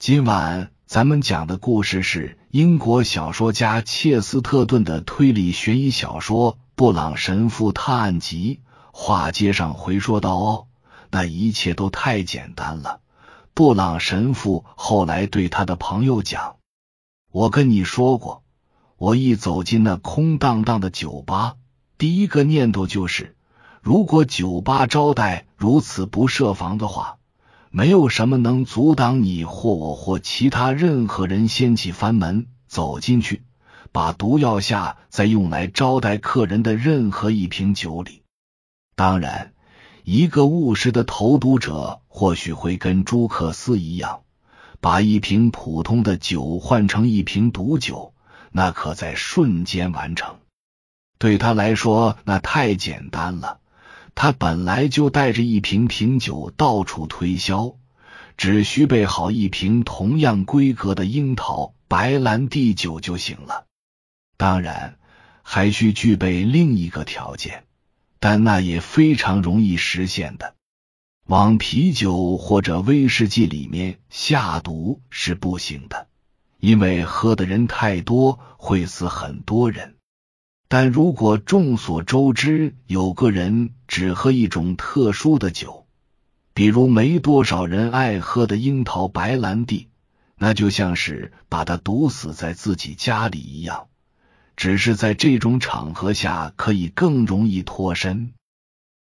今晚咱们讲的故事是英国小说家切斯特顿的推理悬疑小说《布朗神父探案集》。话接上回说道：“哦，那一切都太简单了。”布朗神父后来对他的朋友讲：“我跟你说过，我一走进那空荡荡的酒吧，第一个念头就是，如果酒吧招待如此不设防的话。”没有什么能阻挡你或我或其他任何人掀起房门走进去，把毒药下在用来招待客人的任何一瓶酒里。当然，一个务实的投毒者或许会跟朱克斯一样，把一瓶普通的酒换成一瓶毒酒，那可在瞬间完成。对他来说，那太简单了。他本来就带着一瓶瓶酒到处推销，只需备好一瓶同样规格的樱桃白兰地酒就行了。当然，还需具备另一个条件，但那也非常容易实现的：往啤酒或者威士忌里面下毒是不行的，因为喝的人太多会死很多人。但如果众所周知有个人只喝一种特殊的酒，比如没多少人爱喝的樱桃白兰地，那就像是把他毒死在自己家里一样。只是在这种场合下可以更容易脱身，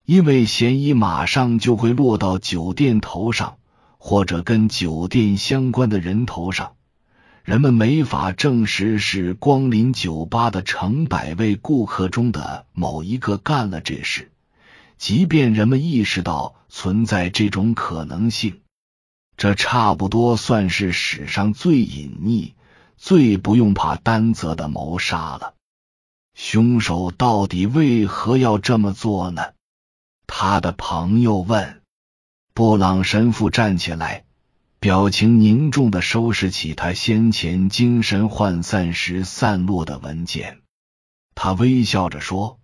因为嫌疑马上就会落到酒店头上，或者跟酒店相关的人头上。人们没法证实是光临酒吧的成百位顾客中的某一个干了这事，即便人们意识到存在这种可能性，这差不多算是史上最隐匿、最不用怕担责的谋杀了。凶手到底为何要这么做呢？他的朋友问。布朗神父站起来。表情凝重的收拾起他先前精神涣散时散落的文件，他微笑着说：“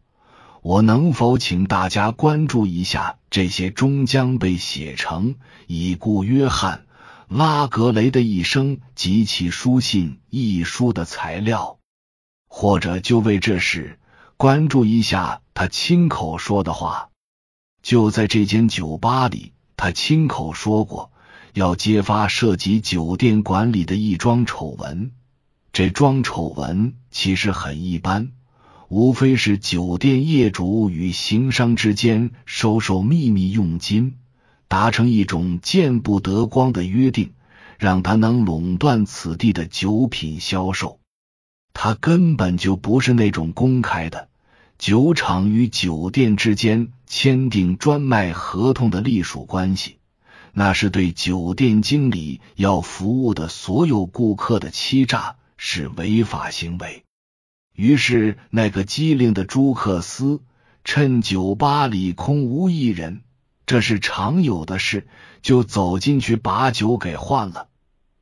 我能否请大家关注一下这些终将被写成已故约翰·拉格雷的一生及其书信一书的材料，或者就为这事关注一下他亲口说的话？就在这间酒吧里，他亲口说过。”要揭发涉及酒店管理的一桩丑闻，这桩丑闻其实很一般，无非是酒店业主与行商之间收受秘密佣金，达成一种见不得光的约定，让他能垄断此地的酒品销售。他根本就不是那种公开的酒厂与酒店之间签订专卖合同的隶属关系。那是对酒店经理要服务的所有顾客的欺诈，是违法行为。于是，那个机灵的朱克斯趁酒吧里空无一人，这是常有的事，就走进去把酒给换了。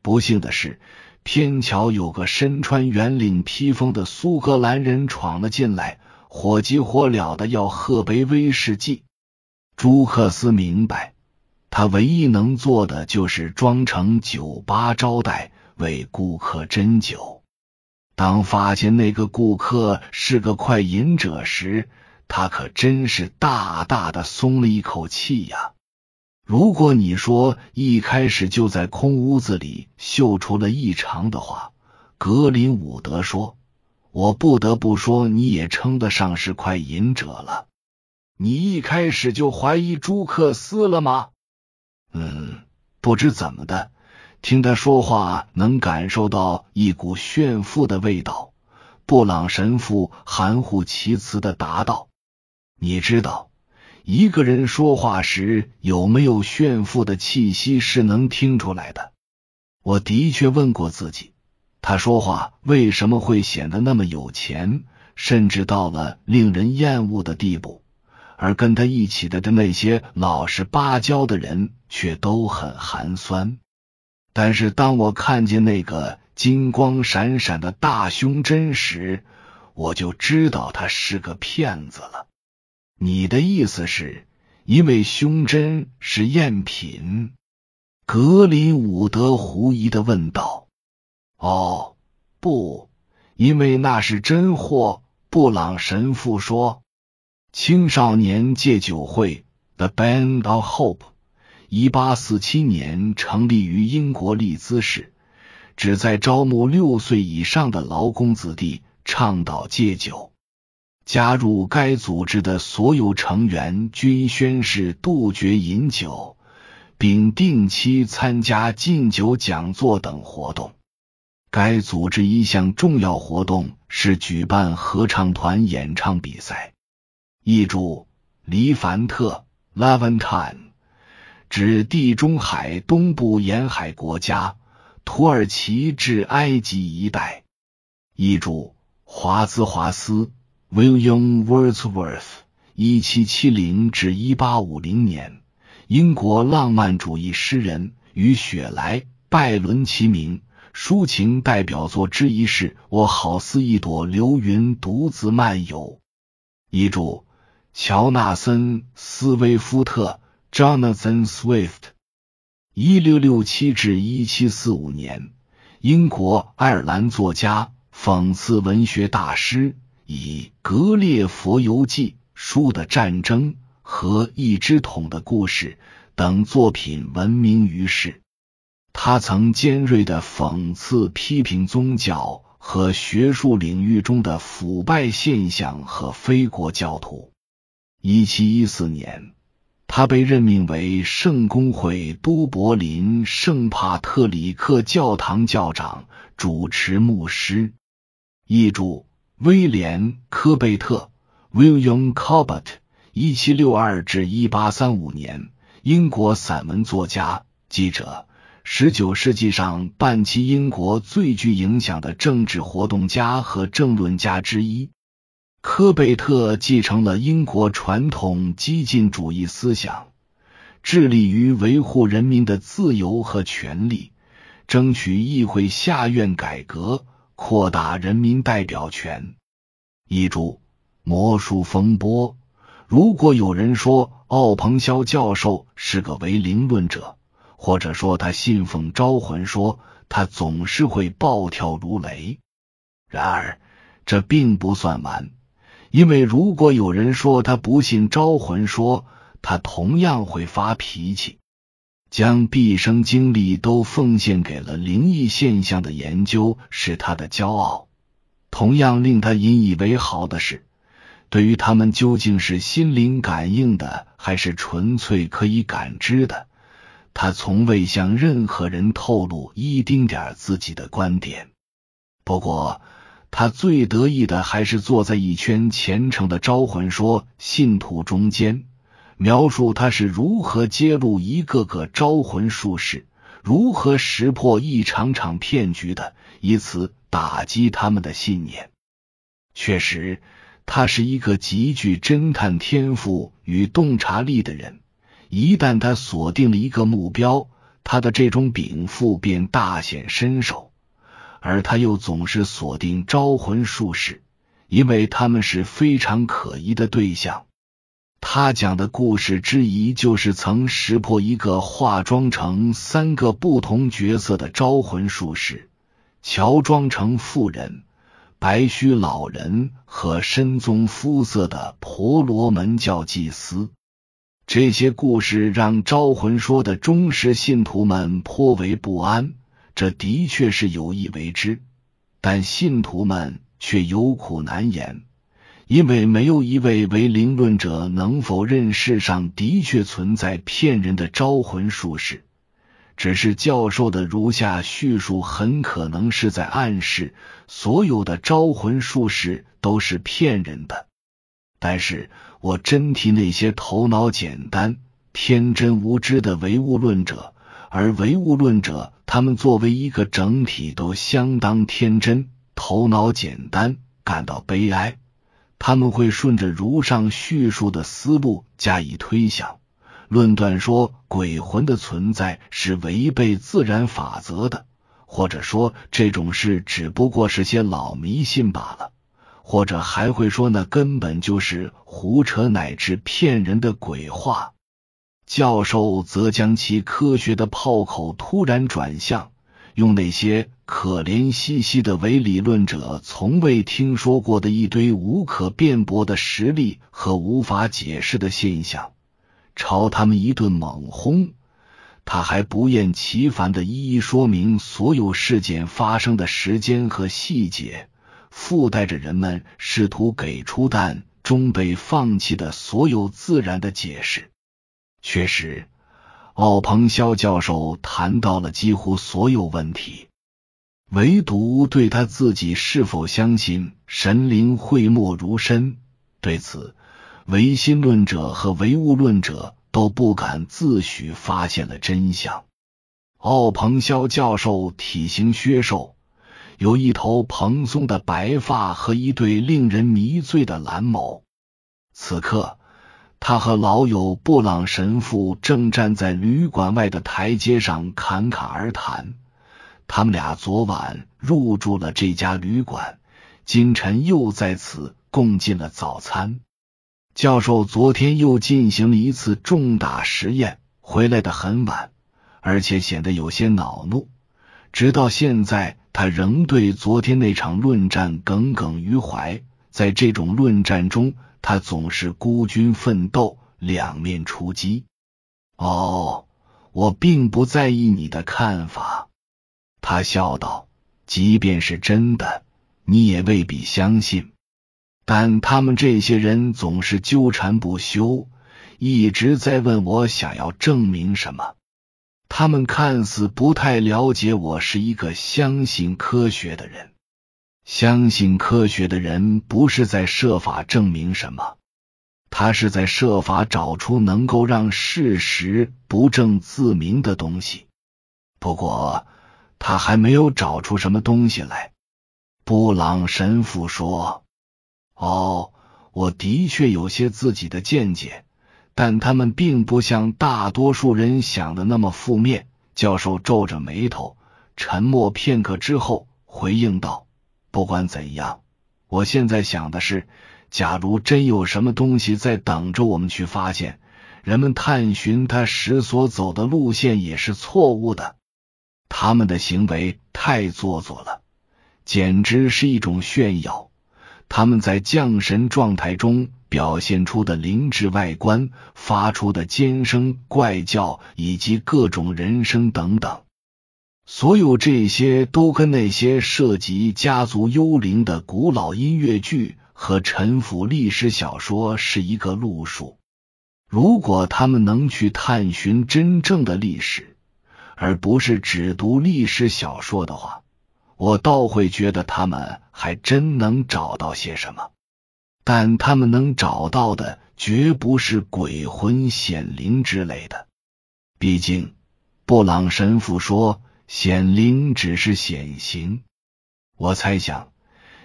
不幸的是，偏巧有个身穿圆领披风的苏格兰人闯了进来，火急火燎的要喝杯威士忌。朱克斯明白。他唯一能做的就是装成酒吧招待，为顾客斟酒。当发现那个顾客是个快饮者时，他可真是大大的松了一口气呀！如果你说一开始就在空屋子里嗅出了异常的话，格林伍德说：“我不得不说，你也称得上是快饮者了。你一开始就怀疑朱克斯了吗？”嗯，不知怎么的，听他说话能感受到一股炫富的味道。布朗神父含糊其辞的答道：“你知道，一个人说话时有没有炫富的气息是能听出来的。我的确问过自己，他说话为什么会显得那么有钱，甚至到了令人厌恶的地步。”而跟他一起的的那些老实巴交的人却都很寒酸。但是当我看见那个金光闪闪的大胸针时，我就知道他是个骗子了。你的意思是，因为胸针是赝品？格林伍德狐疑的问道。“哦，不，因为那是真货。”布朗神父说。青少年戒酒会 The Band of Hope，一八四七年成立于英国利兹市，旨在招募六岁以上的劳工子弟，倡导戒酒。加入该组织的所有成员均宣誓杜绝饮酒，并定期参加禁酒讲座等活动。该组织一项重要活动是举办合唱团演唱比赛。译注：黎凡特 （Levantine） 指地中海东部沿海国家，土耳其至埃及一带。译注：华兹华斯 （William Wordsworth，一七七零至一八五零年），英国浪漫主义诗人，与雪莱·拜伦齐名。抒情代表作之一是《我好似一朵流云，独自漫游》。译注。乔纳森·斯威夫特 （Jonathan Swift，一六六七至一七四五年），英国爱尔兰作家、讽刺文学大师，以《格列佛游记》书的战争和一只桶的故事等作品闻名于世。他曾尖锐的讽刺、批评宗教和学术领域中的腐败现象和非国教徒。一七一四年，他被任命为圣公会都柏林圣帕特里克教堂教长，主持牧师。译注：威廉·科贝特 （William Cobbett，一七六二至一八三五年），英国散文作家、记者，十九世纪上半期英国最具影响的政治活动家和政论家之一。科贝特继承了英国传统激进主义思想，致力于维护人民的自由和权利，争取议会下院改革，扩大人民代表权。译注：魔术风波。如果有人说奥彭肖教授是个唯灵论者，或者说他信奉招魂说，他总是会暴跳如雷。然而，这并不算完。因为如果有人说他不信招魂说，他同样会发脾气。将毕生精力都奉献给了灵异现象的研究是他的骄傲。同样令他引以为豪的是，对于他们究竟是心灵感应的还是纯粹可以感知的，他从未向任何人透露一丁点自己的观点。不过。他最得意的还是坐在一圈虔诚的招魂说信徒中间，描述他是如何揭露一个个招魂术士，如何识破一场场骗局的，以此打击他们的信念。确实，他是一个极具侦探天赋与洞察力的人。一旦他锁定了一个目标，他的这种禀赋便大显身手。而他又总是锁定招魂术士，因为他们是非常可疑的对象。他讲的故事之一，就是曾识破一个化妆成三个不同角色的招魂术士，乔装成妇人、白须老人和深棕肤色的婆罗门教祭司。这些故事让招魂说的忠实信徒们颇为不安。这的确是有意为之，但信徒们却有苦难言，因为没有一位唯灵论者能否认世上的确存在骗人的招魂术士。只是教授的如下叙述很可能是在暗示，所有的招魂术士都是骗人的。但是我真替那些头脑简单、天真无知的唯物论者。而唯物论者，他们作为一个整体都相当天真、头脑简单，感到悲哀。他们会顺着如上叙述的思路加以推想，论断说鬼魂的存在是违背自然法则的，或者说这种事只不过是些老迷信罢了，或者还会说那根本就是胡扯乃至骗人的鬼话。教授则将其科学的炮口突然转向，用那些可怜兮兮的伪理论者从未听说过的一堆无可辩驳的实例和无法解释的现象，朝他们一顿猛轰。他还不厌其烦的一一说明所有事件发生的时间和细节，附带着人们试图给出但终被放弃的所有自然的解释。确实，奥彭肖教授谈到了几乎所有问题，唯独对他自己是否相信神灵讳莫如深。对此，唯心论者和唯物论者。都不敢自诩发现了真相。奥彭肖教授体型削瘦，有一头蓬松的白发和一对令人迷醉的蓝眸。此刻，他和老友布朗神父正站在旅馆外的台阶上侃侃而谈。他们俩昨晚入住了这家旅馆，今晨又在此共进了早餐。教授昨天又进行了一次重大实验，回来的很晚，而且显得有些恼怒。直到现在，他仍对昨天那场论战耿耿于怀。在这种论战中，他总是孤军奋斗，两面出击。哦，我并不在意你的看法，他笑道。即便是真的，你也未必相信。但他们这些人总是纠缠不休，一直在问我想要证明什么。他们看似不太了解我是一个相信科学的人。相信科学的人不是在设法证明什么，他是在设法找出能够让事实不证自明的东西。不过，他还没有找出什么东西来。布朗神父说。哦，我的确有些自己的见解，但他们并不像大多数人想的那么负面。教授皱着眉头，沉默片刻之后回应道：“不管怎样，我现在想的是，假如真有什么东西在等着我们去发现，人们探寻它时所走的路线也是错误的。他们的行为太做作了，简直是一种炫耀。”他们在降神状态中表现出的灵智外观、发出的尖声怪叫以及各种人声等等，所有这些都跟那些涉及家族幽灵的古老音乐剧和沉浮历史小说是一个路数。如果他们能去探寻真正的历史，而不是只读历史小说的话。我倒会觉得他们还真能找到些什么，但他们能找到的绝不是鬼魂显灵之类的。毕竟，布朗神父说显灵只是显形。我猜想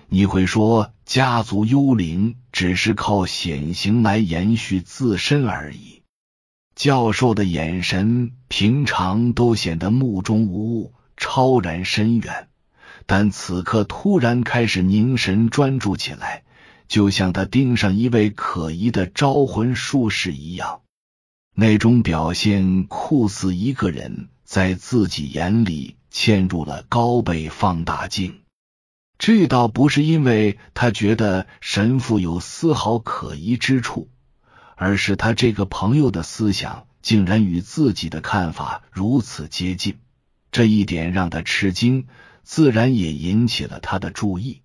你会说家族幽灵只是靠显形来延续自身而已。教授的眼神平常都显得目中无物，超然深远。但此刻突然开始凝神专注起来，就像他盯上一位可疑的招魂术士一样。那种表现酷似一个人在自己眼里嵌入了高倍放大镜。这倒不是因为他觉得神父有丝毫可疑之处，而是他这个朋友的思想竟然与自己的看法如此接近，这一点让他吃惊。自然也引起了他的注意。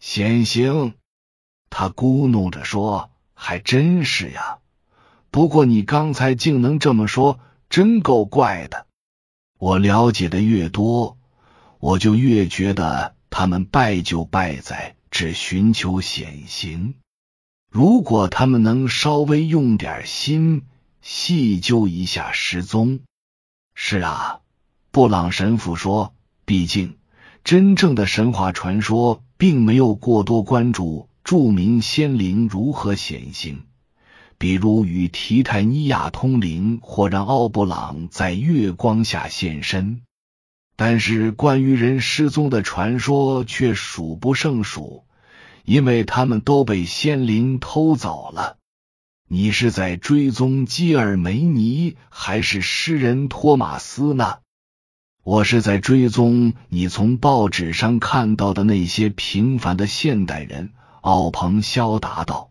显形，他咕哝着说：“还真是呀。不过你刚才竟能这么说，真够怪的。我了解的越多，我就越觉得他们败就败在只寻求显形。如果他们能稍微用点心，细究一下失踪。是啊，布朗神父说，毕竟。”真正的神话传说并没有过多关注著名仙灵如何显形，比如与提泰尼亚通灵或让奥布朗在月光下现身。但是关于人失踪的传说却数不胜数，因为他们都被仙灵偷走了。你是在追踪基尔梅尼，还是诗人托马斯呢？我是在追踪你从报纸上看到的那些平凡的现代人。奥彭肖答道：“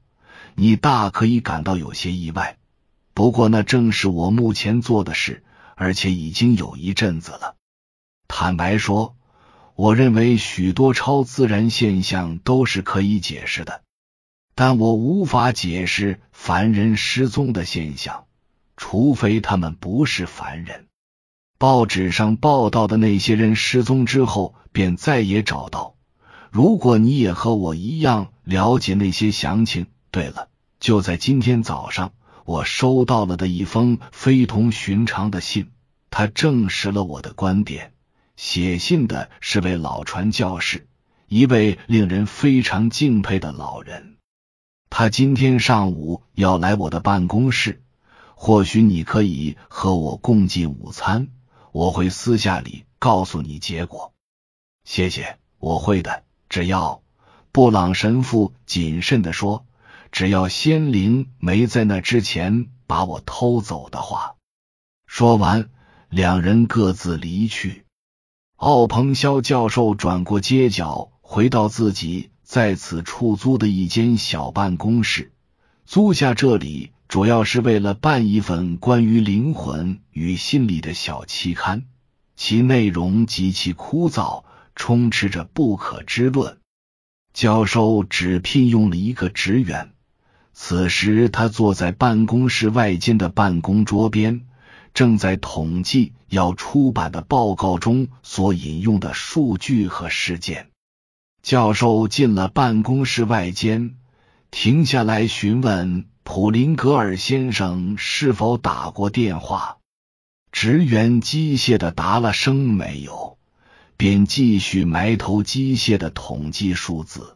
你大可以感到有些意外，不过那正是我目前做的事，而且已经有一阵子了。坦白说，我认为许多超自然现象都是可以解释的。”但我无法解释凡人失踪的现象，除非他们不是凡人。报纸上报道的那些人失踪之后便再也找到。如果你也和我一样了解那些详情，对了，就在今天早上，我收到了的一封非同寻常的信，它证实了我的观点。写信的是位老传教士，一位令人非常敬佩的老人。他今天上午要来我的办公室，或许你可以和我共进午餐。我会私下里告诉你结果。谢谢，我会的。只要布朗神父谨慎的说，只要仙灵没在那之前把我偷走的话。说完，两人各自离去。奥彭肖教授转过街角，回到自己。在此出租的一间小办公室，租下这里主要是为了办一份关于灵魂与心理的小期刊，其内容极其枯燥，充斥着不可知论。教授只聘用了一个职员，此时他坐在办公室外间的办公桌边，正在统计要出版的报告中所引用的数据和事件。教授进了办公室外间，停下来询问普林格尔先生是否打过电话。职员机械的答了声“没有”，便继续埋头机械的统计数字。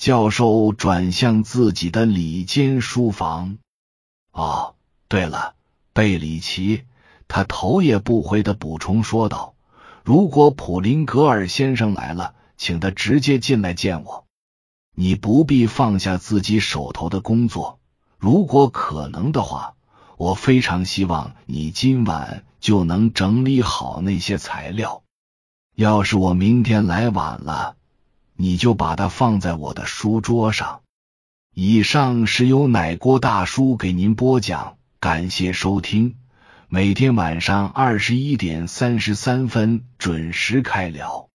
教授转向自己的里间书房。哦，对了，贝里奇，他头也不回的补充说道：“如果普林格尔先生来了。”请他直接进来见我。你不必放下自己手头的工作。如果可能的话，我非常希望你今晚就能整理好那些材料。要是我明天来晚了，你就把它放在我的书桌上。以上是由奶锅大叔给您播讲，感谢收听。每天晚上二十一点三十三分准时开聊。